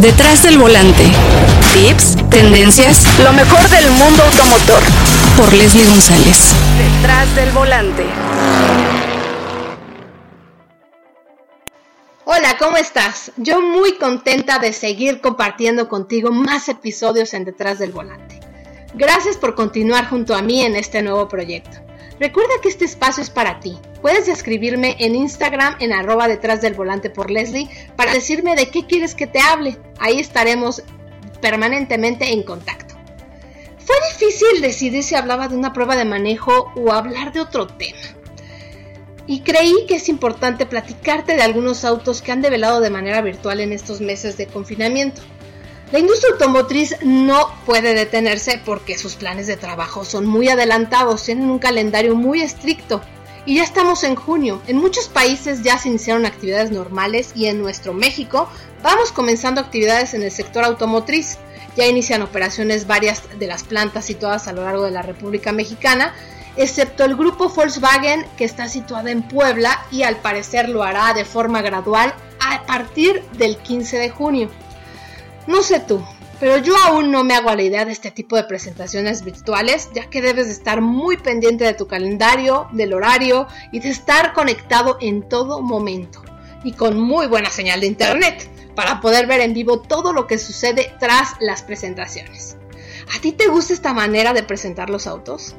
Detrás del volante. Tips, tendencias, lo mejor del mundo automotor. Por Leslie González. Detrás del volante. Hola, ¿cómo estás? Yo muy contenta de seguir compartiendo contigo más episodios en Detrás del Volante. Gracias por continuar junto a mí en este nuevo proyecto. Recuerda que este espacio es para ti. Puedes escribirme en Instagram en arroba detrás del volante por Leslie para decirme de qué quieres que te hable. Ahí estaremos permanentemente en contacto. Fue difícil decidir si hablaba de una prueba de manejo o hablar de otro tema. Y creí que es importante platicarte de algunos autos que han develado de manera virtual en estos meses de confinamiento. La industria automotriz no puede detenerse porque sus planes de trabajo son muy adelantados, tienen un calendario muy estricto. Y ya estamos en junio. En muchos países ya se iniciaron actividades normales y en nuestro México vamos comenzando actividades en el sector automotriz. Ya inician operaciones varias de las plantas situadas a lo largo de la República Mexicana, excepto el grupo Volkswagen que está situado en Puebla y al parecer lo hará de forma gradual a partir del 15 de junio. No sé tú, pero yo aún no me hago la idea de este tipo de presentaciones virtuales, ya que debes de estar muy pendiente de tu calendario, del horario y de estar conectado en todo momento y con muy buena señal de internet para poder ver en vivo todo lo que sucede tras las presentaciones. ¿A ti te gusta esta manera de presentar los autos?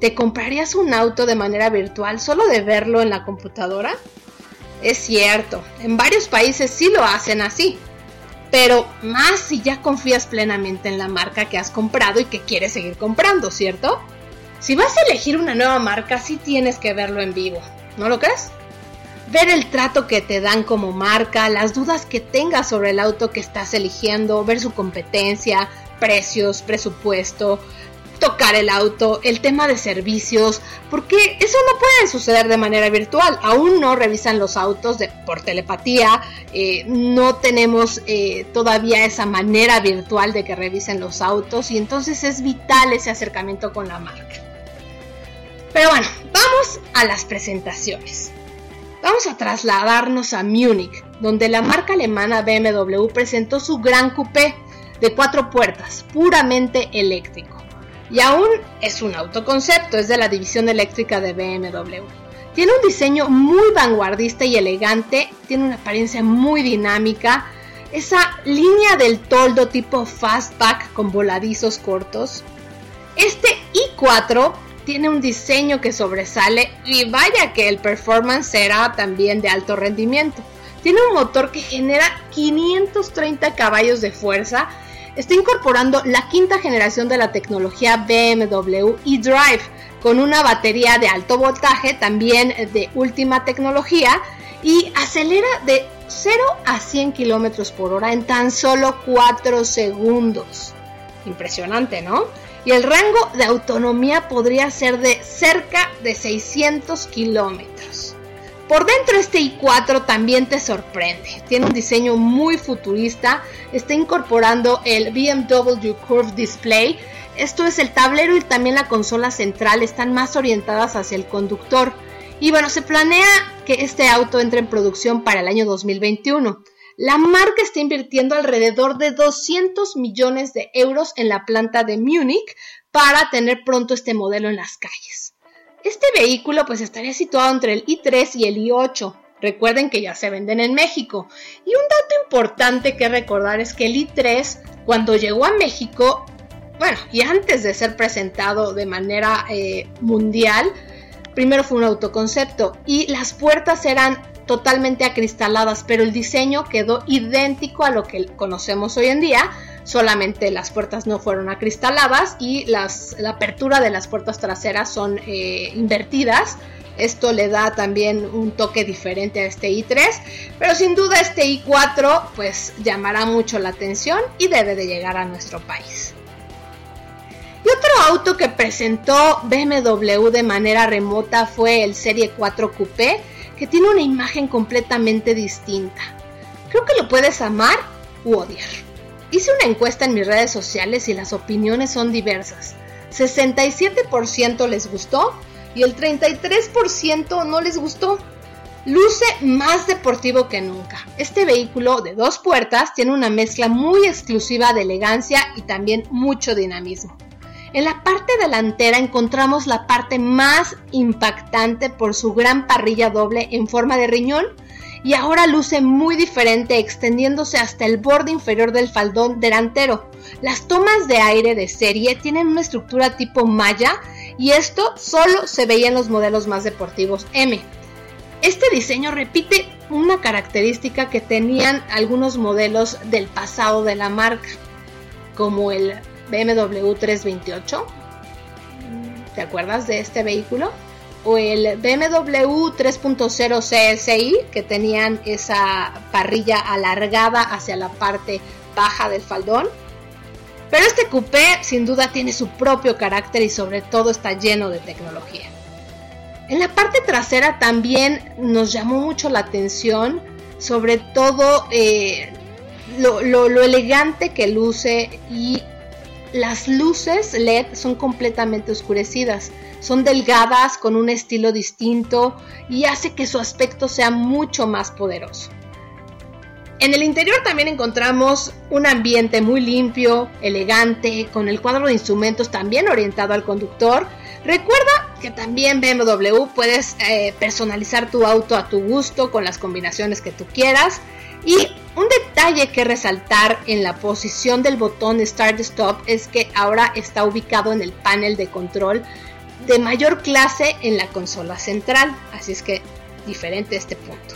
¿Te comprarías un auto de manera virtual solo de verlo en la computadora? Es cierto, en varios países sí lo hacen así, pero más si ya confías plenamente en la marca que has comprado y que quieres seguir comprando, ¿cierto? Si vas a elegir una nueva marca, sí tienes que verlo en vivo, ¿no lo crees? Ver el trato que te dan como marca, las dudas que tengas sobre el auto que estás eligiendo, ver su competencia, precios, presupuesto, tocar el auto, el tema de servicios, porque eso no puede suceder de manera virtual. Aún no revisan los autos por telepatía, eh, no tenemos eh, todavía esa manera virtual de que revisen los autos y entonces es vital ese acercamiento con la marca. Pero bueno, vamos a las presentaciones. Vamos a trasladarnos a Múnich, donde la marca alemana BMW presentó su gran coupé de cuatro puertas, puramente eléctrico y aún es un autoconcepto, es de la división eléctrica de BMW. Tiene un diseño muy vanguardista y elegante, tiene una apariencia muy dinámica, esa línea del toldo tipo fastback con voladizos cortos. Este i4 tiene un diseño que sobresale y vaya que el performance será también de alto rendimiento. Tiene un motor que genera 530 caballos de fuerza está incorporando la quinta generación de la tecnología BMW eDrive con una batería de alto voltaje también de última tecnología y acelera de 0 a 100 km por hora en tan solo 4 segundos. Impresionante, ¿no? Y el rango de autonomía podría ser de cerca de 600 kilómetros. Por dentro este i4 también te sorprende. Tiene un diseño muy futurista. Está incorporando el BMW Curve Display. Esto es el tablero y también la consola central están más orientadas hacia el conductor. Y bueno, se planea que este auto entre en producción para el año 2021. La marca está invirtiendo alrededor de 200 millones de euros en la planta de Múnich para tener pronto este modelo en las calles. Este vehículo pues estaría situado entre el i3 y el i8. Recuerden que ya se venden en México. Y un dato importante que recordar es que el i3 cuando llegó a México, bueno, y antes de ser presentado de manera eh, mundial, primero fue un autoconcepto y las puertas eran totalmente acristaladas, pero el diseño quedó idéntico a lo que conocemos hoy en día, solamente las puertas no fueron acristaladas y las, la apertura de las puertas traseras son eh, invertidas. Esto le da también un toque diferente a este i3, pero sin duda este i4 pues llamará mucho la atención y debe de llegar a nuestro país. Y otro auto que presentó BMW de manera remota fue el Serie 4 Coupé, que tiene una imagen completamente distinta. Creo que lo puedes amar u odiar. Hice una encuesta en mis redes sociales y las opiniones son diversas. 67% les gustó y el 33% no les gustó. luce más deportivo que nunca. Este vehículo de dos puertas tiene una mezcla muy exclusiva de elegancia y también mucho dinamismo. En la parte delantera encontramos la parte más impactante por su gran parrilla doble en forma de riñón y ahora luce muy diferente extendiéndose hasta el borde inferior del faldón delantero. Las tomas de aire de serie tienen una estructura tipo malla y esto solo se veía en los modelos más deportivos M. Este diseño repite una característica que tenían algunos modelos del pasado de la marca, como el BMW 328. ¿Te acuerdas de este vehículo? O el BMW 3.0 CSI, que tenían esa parrilla alargada hacia la parte baja del faldón. Pero este coupé sin duda tiene su propio carácter y sobre todo está lleno de tecnología. En la parte trasera también nos llamó mucho la atención, sobre todo eh, lo, lo elegante que luce y las luces LED son completamente oscurecidas, son delgadas con un estilo distinto y hace que su aspecto sea mucho más poderoso. En el interior también encontramos un ambiente muy limpio, elegante, con el cuadro de instrumentos también orientado al conductor. Recuerda que también BMW puedes eh, personalizar tu auto a tu gusto con las combinaciones que tú quieras. Y un detalle que resaltar en la posición del botón Start Stop es que ahora está ubicado en el panel de control de mayor clase en la consola central, así es que diferente este punto.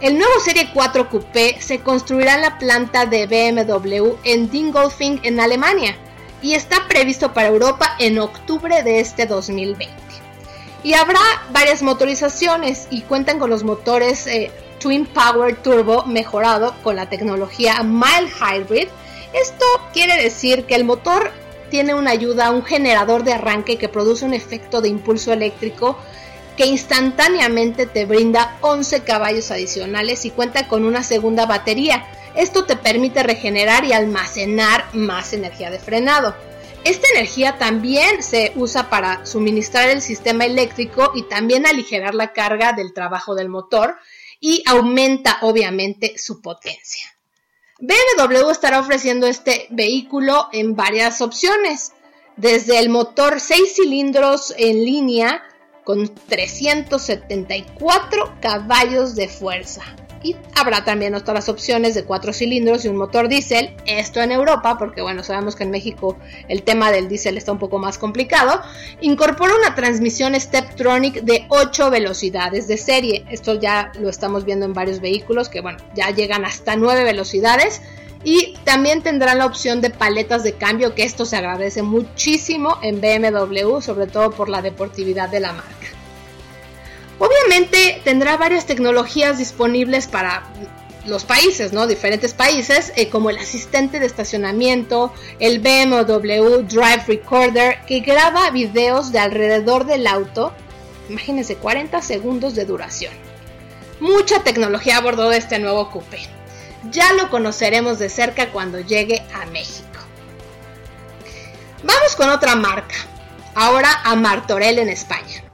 El nuevo Serie 4 Coupé se construirá en la planta de BMW en Dingolfing en Alemania y está previsto para Europa en octubre de este 2020. Y habrá varias motorizaciones y cuentan con los motores eh, Twin Power Turbo mejorado con la tecnología Mild Hybrid. Esto quiere decir que el motor tiene una ayuda, un generador de arranque que produce un efecto de impulso eléctrico que instantáneamente te brinda 11 caballos adicionales y cuenta con una segunda batería. Esto te permite regenerar y almacenar más energía de frenado. Esta energía también se usa para suministrar el sistema eléctrico y también aligerar la carga del trabajo del motor y aumenta obviamente su potencia. BMW estará ofreciendo este vehículo en varias opciones, desde el motor 6 cilindros en línea con 374 caballos de fuerza. Y habrá también otras opciones de 4 cilindros y un motor diésel, esto en Europa, porque bueno, sabemos que en México el tema del diésel está un poco más complicado. Incorpora una transmisión Steptronic de 8 velocidades de serie. Esto ya lo estamos viendo en varios vehículos que bueno, ya llegan hasta 9 velocidades y también tendrán la opción de paletas de cambio, que esto se agradece muchísimo en BMW, sobre todo por la deportividad de la marca. Obviamente tendrá varias tecnologías disponibles para los países, ¿no? Diferentes países, eh, como el asistente de estacionamiento, el BMW Drive Recorder, que graba videos de alrededor del auto, imagínense, 40 segundos de duración. Mucha tecnología a bordo de este nuevo coupé ya lo conoceremos de cerca cuando llegue a México. Vamos con otra marca, ahora a Martorell en España.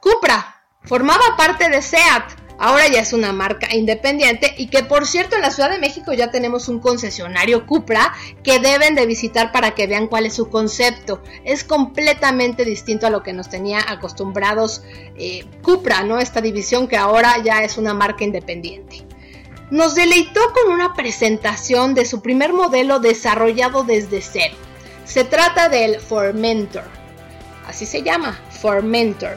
Cupra formaba parte de SEAT, ahora ya es una marca independiente y que por cierto en la Ciudad de México ya tenemos un concesionario Cupra que deben de visitar para que vean cuál es su concepto. Es completamente distinto a lo que nos tenía acostumbrados eh, Cupra, ¿no? Esta división que ahora ya es una marca independiente nos deleitó con una presentación de su primer modelo desarrollado desde cero. Se trata del Formentor, así se llama, Formentor.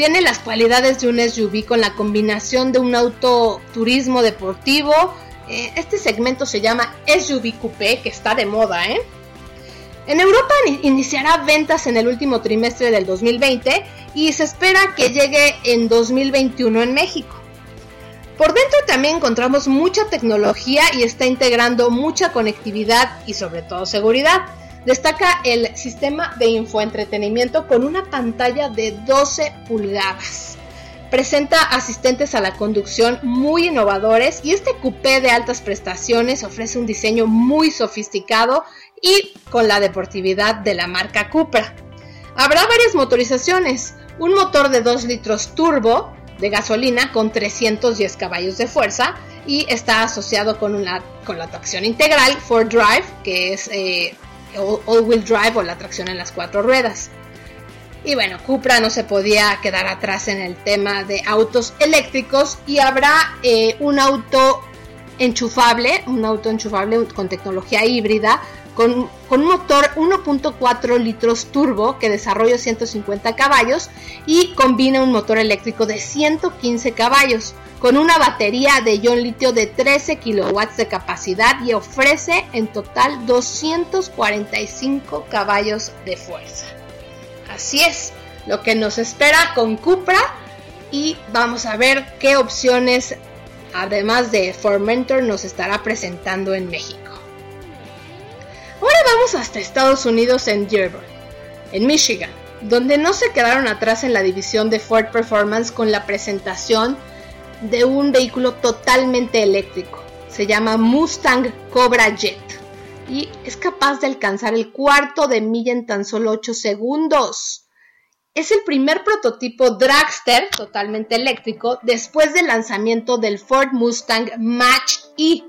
Tiene las cualidades de un SUV con la combinación de un auto turismo deportivo. Eh, este segmento se llama SUV Coupé, que está de moda, ¿eh? En Europa iniciará ventas en el último trimestre del 2020 y se espera que llegue en 2021 en México. Por dentro también encontramos mucha tecnología y está integrando mucha conectividad y sobre todo seguridad. Destaca el sistema de infoentretenimiento con una pantalla de 12 pulgadas. Presenta asistentes a la conducción muy innovadores y este coupé de altas prestaciones ofrece un diseño muy sofisticado y con la deportividad de la marca Cupra. Habrá varias motorizaciones, un motor de 2 litros turbo de gasolina con 310 caballos de fuerza y está asociado con, con la tracción integral Ford Drive, que es eh, all-wheel drive o la tracción en las cuatro ruedas. Y bueno, Cupra no se podía quedar atrás en el tema de autos eléctricos y habrá eh, un auto enchufable, un auto enchufable con tecnología híbrida, con, un motor 1.4 litros turbo que desarrolla 150 caballos y combina un motor eléctrico de 115 caballos con una batería de ion litio de 13 kilowatts de capacidad y ofrece en total 245 caballos de fuerza. Así es, lo que nos espera con Cupra y vamos a ver qué opciones además de Formentor nos estará presentando en México. Ahora vamos hasta Estados Unidos en Dearborn, en Michigan, donde no se quedaron atrás en la división de Ford Performance con la presentación de un vehículo totalmente eléctrico. Se llama Mustang Cobra Jet y es capaz de alcanzar el cuarto de milla en tan solo 8 segundos. Es el primer prototipo dragster totalmente eléctrico después del lanzamiento del Ford Mustang Match E.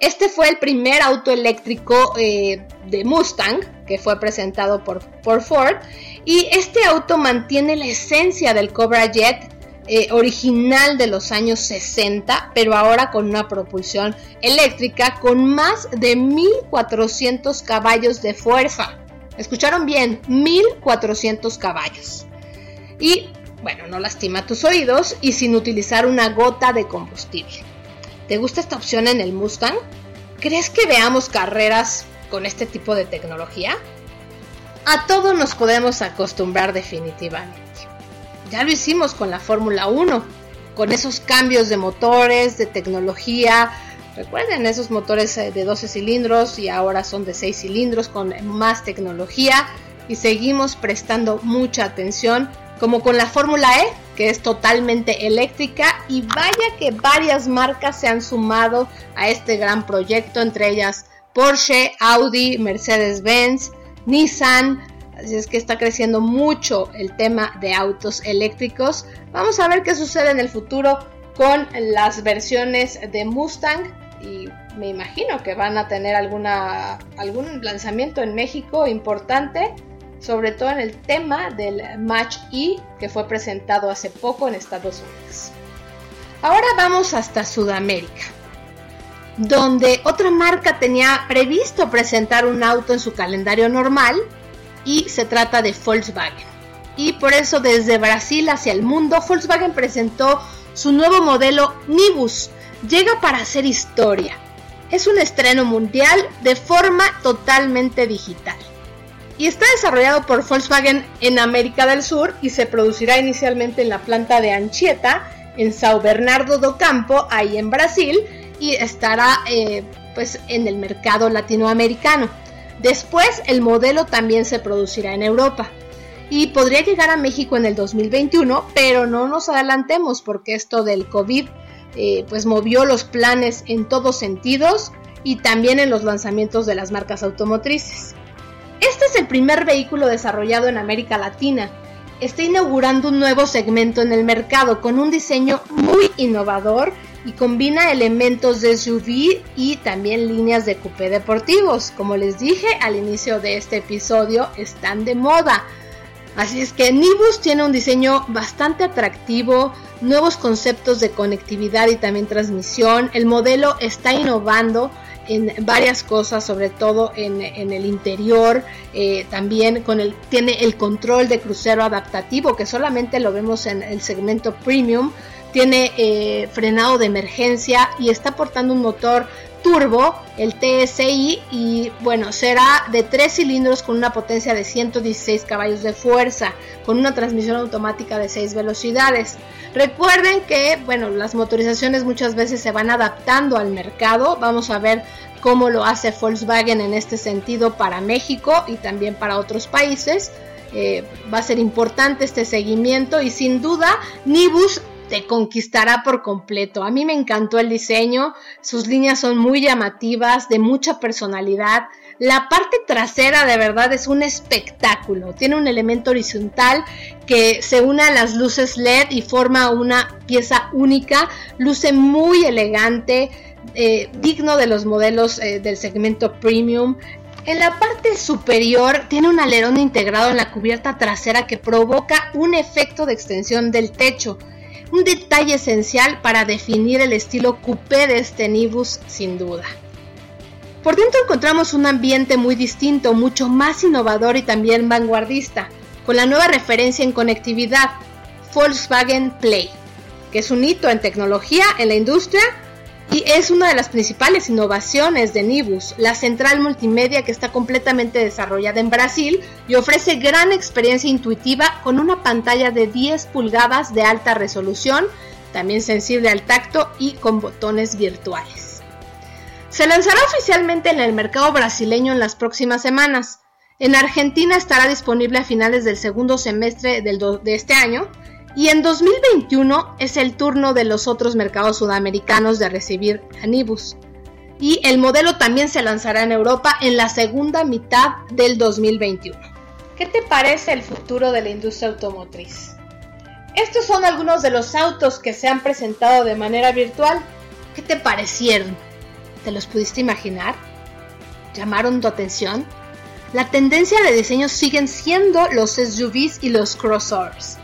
Este fue el primer auto eléctrico eh, de Mustang que fue presentado por, por, Ford y este auto mantiene la esencia del Cobra Jet eh, original de los años 60, pero ahora con una propulsión eléctrica con más de 1400 caballos de fuerza. Escucharon bien, 1400 caballos. Y bueno, no lastima tus oídos y sin utilizar una gota de combustible. ¿Te gusta esta opción en el Mustang? ¿Crees que veamos carreras con este tipo de tecnología? A todo nos podemos acostumbrar definitivamente. Ya lo hicimos con la Fórmula 1, con esos cambios de motores, de tecnología, Recuerden esos motores eh, de 12 cilindros y ahora son de 6 cilindros con más tecnología y seguimos prestando mucha atención como con la Fórmula E que es totalmente eléctrica y vaya que varias marcas se han sumado a este gran proyecto entre ellas Porsche, Audi, Mercedes-Benz, Nissan, así es que está creciendo mucho el tema de autos eléctricos. Vamos a ver qué sucede en el futuro con las versiones de Mustang y me imagino que van a tener alguna, algún lanzamiento en México importante, sobre todo en el tema del Match E que fue presentado hace poco en Estados Unidos. Ahora vamos hasta Sudamérica, donde otra marca tenía previsto presentar un auto en su calendario normal y se trata de Volkswagen. Y por eso desde Brasil hacia el mundo, Volkswagen presentó su nuevo modelo Nibus, llega para hacer historia. Es un estreno mundial de forma totalmente digital. Y está desarrollado por Volkswagen en América del Sur y se producirá inicialmente en la planta de Anchieta, en Sao Bernardo do Campo, ahí en Brasil, y estará eh, pues en el mercado latinoamericano. Después el modelo también se producirá en Europa y podría llegar a México en el 2021, pero no nos adelantemos porque esto del COVID eh, pues movió los planes en todos sentidos y también en los lanzamientos de las marcas automotrices. Este es el primer vehículo desarrollado en América Latina. Está inaugurando un nuevo segmento en el mercado con un diseño muy innovador y combina elementos de SUV y también líneas de coupé deportivos. Como les dije al inicio de este episodio, están de moda. Así es que Nibus tiene un diseño bastante atractivo, nuevos conceptos de conectividad y también transmisión. El modelo está innovando en varias cosas, sobre todo en, el interior. Eh, también con el, tiene el control de crucero adaptativo, que solamente lo vemos en el segmento premium. Tiene eh, frenado de emergencia y está aportando un motor turbo, el TSI, y bueno, será de 3 cilindros con una potencia de 116 caballos de fuerza, con una transmisión automática de 6 velocidades. Recuerden que, bueno, las motorizaciones muchas veces se van adaptando al mercado. Vamos a ver cómo lo hace Volkswagen en este sentido para México y también para otros países. Eh, va a ser importante este seguimiento y sin duda Nibus te conquistará por completo. A mí me encantó el diseño, sus líneas son muy llamativas, de mucha personalidad. La parte trasera de verdad es un espectáculo. Tiene un elemento horizontal que se une a las luces LED y forma una pieza única. Luce muy elegante, eh, digno de los modelos eh, del segmento premium. En la parte superior tiene un alerón integrado en la cubierta trasera que provoca un efecto de extensión del techo, un detalle esencial para definir el estilo coupé de este Nibus sin duda. Por dentro encontramos un ambiente muy distinto, mucho más innovador y también vanguardista, con la nueva referencia en conectividad, Volkswagen Play, que es un hito en tecnología en la industria y es una de las principales innovaciones de Nibus, la central multimedia que está completamente desarrollada en Brasil y ofrece gran experiencia intuitiva con una pantalla de 10 pulgadas de alta resolución, también sensible al tacto y con botones virtuales. Se lanzará oficialmente en el mercado brasileño en las próximas semanas. En Argentina estará disponible a finales del segundo semestre de este año y en 2021 es el turno de los otros mercados sudamericanos de recibir Anibus. Y el modelo también se lanzará en Europa en la segunda mitad del 2021. ¿Qué te parece el futuro de la industria automotriz? Estos son algunos de los autos que se han presentado de manera virtual. ¿Qué te parecieron? ¿Te los pudiste imaginar? ¿Llamaron tu atención? La tendencia de diseño siguen siendo los SUVs y los crossovers.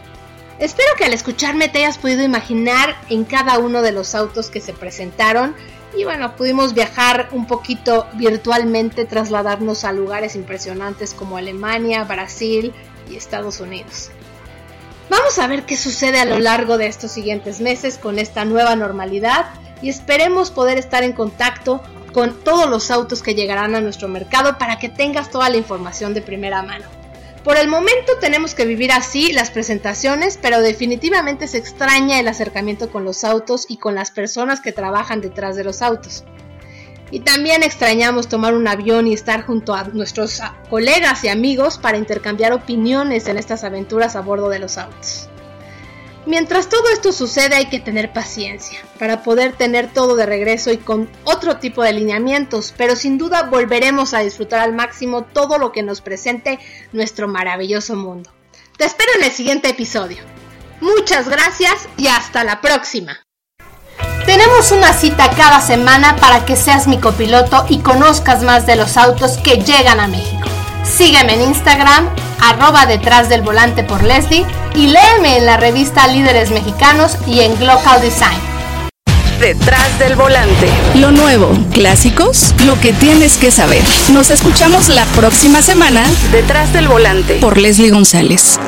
Espero que al escucharme te hayas podido imaginar en cada uno de los autos que se presentaron y bueno, pudimos viajar un poquito virtualmente, trasladarnos a lugares impresionantes como Alemania, Brasil y Estados Unidos. Vamos a ver qué sucede a lo largo de estos siguientes meses con esta nueva normalidad y esperemos poder estar en contacto con todos los autos que llegarán a nuestro mercado para que tengas toda la información de primera mano. Por el momento tenemos que vivir así las presentaciones, pero definitivamente se extraña el acercamiento con los autos y con las personas que trabajan detrás de los autos. Y también extrañamos tomar un avión y estar junto a nuestros colegas y amigos para intercambiar opiniones en estas aventuras a bordo de los autos. Mientras todo esto sucede hay que tener paciencia para poder tener todo de regreso y con otro tipo de alineamientos, pero sin duda volveremos a disfrutar al máximo todo lo que nos presente nuestro maravilloso mundo. Te espero en el siguiente episodio. Muchas gracias y hasta la próxima. Tenemos una cita cada semana para que seas mi copiloto y conozcas más de los autos que llegan a México. Sígueme en Instagram, arroba detrás del volante por Leslie y léeme en la revista Líderes Mexicanos y en Global Design. Detrás del volante. Lo nuevo, clásicos, lo que tienes que saber. Nos escuchamos la próxima semana. Detrás del volante por Leslie González.